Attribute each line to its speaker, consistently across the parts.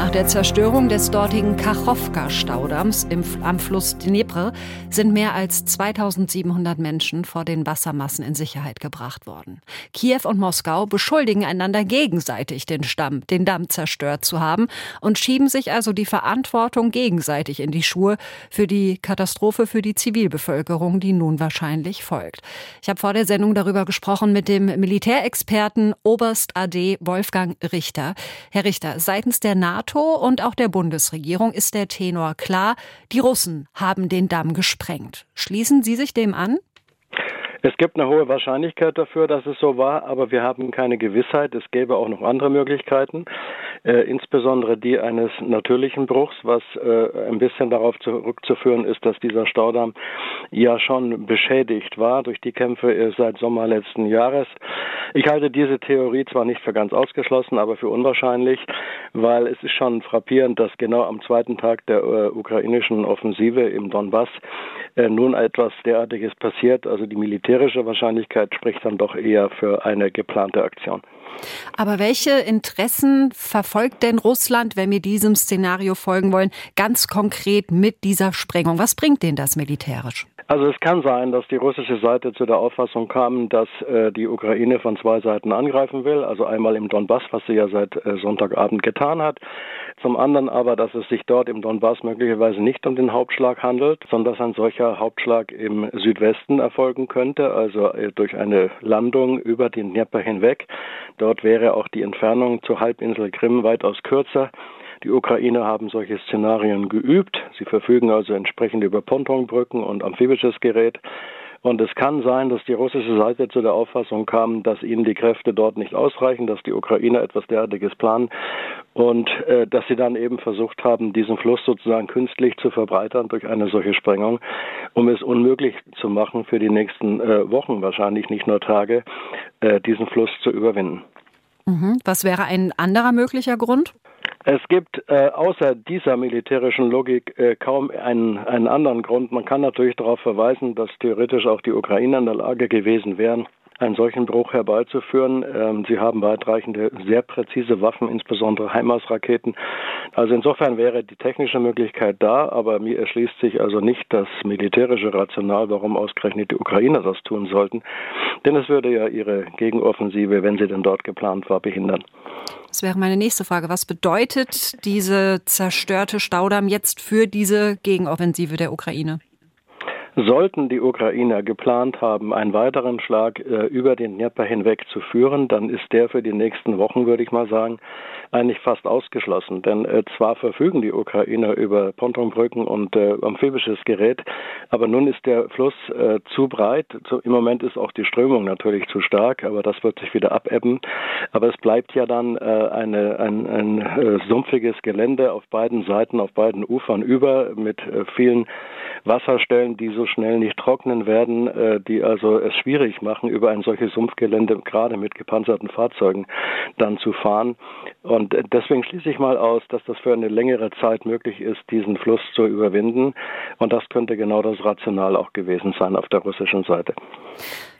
Speaker 1: Nach der Zerstörung des dortigen Kachowka-Staudamms am Fluss Dnepr sind mehr als 2700 Menschen vor den Wassermassen in Sicherheit gebracht worden. Kiew und Moskau beschuldigen einander gegenseitig, den, Stamm, den Damm zerstört zu haben und schieben sich also die Verantwortung gegenseitig in die Schuhe für die Katastrophe für die Zivilbevölkerung, die nun wahrscheinlich folgt. Ich habe vor der Sendung darüber gesprochen mit dem Militärexperten Oberst AD Wolfgang Richter. Herr Richter, seitens der NATO NATO und auch der Bundesregierung ist der Tenor klar, die Russen haben den Damm gesprengt. Schließen Sie sich dem an?
Speaker 2: Es gibt eine hohe Wahrscheinlichkeit dafür, dass es so war, aber wir haben keine Gewissheit. Es gäbe auch noch andere Möglichkeiten, äh, insbesondere die eines natürlichen Bruchs, was äh, ein bisschen darauf zurückzuführen ist, dass dieser Staudamm ja schon beschädigt war durch die Kämpfe äh, seit Sommer letzten Jahres. Ich halte diese Theorie zwar nicht für ganz ausgeschlossen, aber für unwahrscheinlich, weil es ist schon frappierend, dass genau am zweiten Tag der äh, ukrainischen Offensive im Donbass äh, nun etwas derartiges passiert. Also die militärische Wahrscheinlichkeit spricht dann doch eher für eine geplante Aktion.
Speaker 1: Aber welche Interessen verfolgt denn Russland, wenn wir diesem Szenario folgen wollen, ganz konkret mit dieser Sprengung? Was bringt denen das militärisch?
Speaker 2: Also es kann sein, dass die russische Seite zu der Auffassung kam, dass äh, die Ukraine von zwei Seiten angreifen will. Also einmal im Donbass, was sie ja seit äh, Sonntagabend getan hat. Zum anderen aber, dass es sich dort im Donbass möglicherweise nicht um den Hauptschlag handelt, sondern dass ein solcher Hauptschlag im Südwesten erfolgen könnte, also äh, durch eine Landung über den Dnieper hinweg. Dort wäre auch die Entfernung zur Halbinsel Krim weitaus kürzer. Die Ukrainer haben solche Szenarien geübt. Sie verfügen also entsprechend über Pontonbrücken und amphibisches Gerät. Und es kann sein, dass die russische Seite zu der Auffassung kam, dass ihnen die Kräfte dort nicht ausreichen, dass die Ukrainer etwas derartiges planen und äh, dass sie dann eben versucht haben, diesen Fluss sozusagen künstlich zu verbreitern durch eine solche Sprengung, um es unmöglich zu machen, für die nächsten äh, Wochen, wahrscheinlich nicht nur Tage, äh, diesen Fluss zu überwinden.
Speaker 1: Mhm. Was wäre ein anderer möglicher Grund?
Speaker 2: Es gibt äh, außer dieser militärischen Logik äh, kaum einen, einen anderen Grund. Man kann natürlich darauf verweisen, dass theoretisch auch die Ukrainer in der Lage gewesen wären, einen solchen Bruch herbeizuführen. Ähm, sie haben weitreichende, sehr präzise Waffen, insbesondere HIMARS-Raketen. Also insofern wäre die technische Möglichkeit da, aber mir erschließt sich also nicht das militärische Rational, warum ausgerechnet die Ukrainer das tun sollten. Denn es würde ja ihre Gegenoffensive, wenn sie denn dort geplant war, behindern.
Speaker 1: Das wäre meine nächste Frage. Was bedeutet diese zerstörte Staudamm jetzt für diese Gegenoffensive der Ukraine?
Speaker 2: Sollten die Ukrainer geplant haben, einen weiteren Schlag äh, über den Dnieper hinweg zu führen, dann ist der für die nächsten Wochen, würde ich mal sagen, eigentlich fast ausgeschlossen. Denn äh, zwar verfügen die Ukrainer über Pontonbrücken und äh, amphibisches Gerät, aber nun ist der Fluss äh, zu breit. Zu, Im Moment ist auch die Strömung natürlich zu stark, aber das wird sich wieder abebben. Aber es bleibt ja dann äh, eine, ein, ein äh, sumpfiges Gelände auf beiden Seiten, auf beiden Ufern über mit vielen Wasserstellen, die so schnell nicht trocknen werden, äh, die also es schwierig machen, über ein solches Sumpfgelände gerade mit gepanzerten Fahrzeugen dann zu fahren. Und deswegen schließe ich mal aus, dass das für eine längere Zeit möglich ist, diesen Fluss zu überwinden. Und das könnte genau das Rational auch gewesen sein auf der russischen Seite.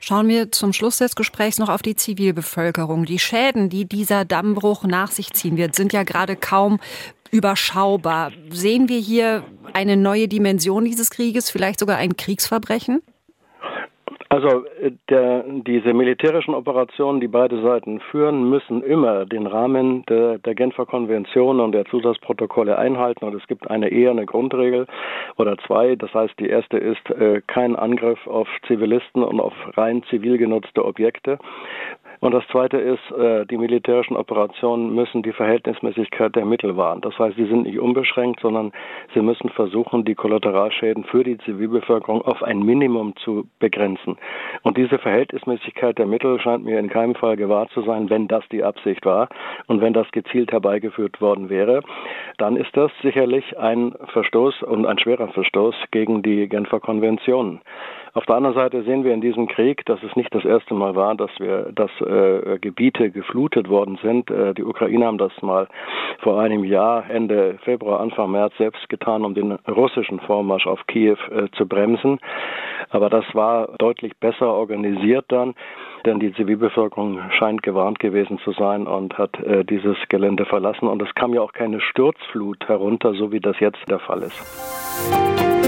Speaker 1: Schauen wir zum Schluss des Gesprächs noch auf die Zivilbevölkerung. Die Schäden, die dieser Dammbruch nach sich ziehen wird, sind ja gerade kaum überschaubar. Sehen wir hier eine neue Dimension dieses Krieges, vielleicht sogar ein Kriegsverbrechen?
Speaker 2: Also äh, der, diese militärischen Operationen, die beide Seiten führen, müssen immer den Rahmen der, der Genfer Konvention und der Zusatzprotokolle einhalten. Und es gibt eine eher eine Grundregel oder zwei. Das heißt, die erste ist äh, kein Angriff auf Zivilisten und auf rein zivil genutzte Objekte. Und das Zweite ist, äh, die militärischen Operationen müssen die Verhältnismäßigkeit der Mittel wahren. Das heißt, sie sind nicht unbeschränkt, sondern sie müssen versuchen, die Kollateralschäden für die Zivilbevölkerung auf ein Minimum zu begrenzen. Und diese Verhältnismäßigkeit der Mittel scheint mir in keinem Fall gewahrt zu sein, wenn das die Absicht war und wenn das gezielt herbeigeführt worden wäre. Dann ist das sicherlich ein Verstoß und ein schwerer Verstoß gegen die Genfer Konventionen. Auf der anderen Seite sehen wir in diesem Krieg, dass es nicht das erste Mal war, dass wir, dass äh, Gebiete geflutet worden sind. Äh, die Ukrainer haben das mal vor einem Jahr, Ende Februar, Anfang März selbst getan, um den russischen Vormarsch auf Kiew äh, zu bremsen. Aber das war deutlich besser organisiert dann, denn die Zivilbevölkerung scheint gewarnt gewesen zu sein und hat äh, dieses Gelände verlassen. Und es kam ja auch keine Sturzflut herunter, so wie das jetzt der Fall ist.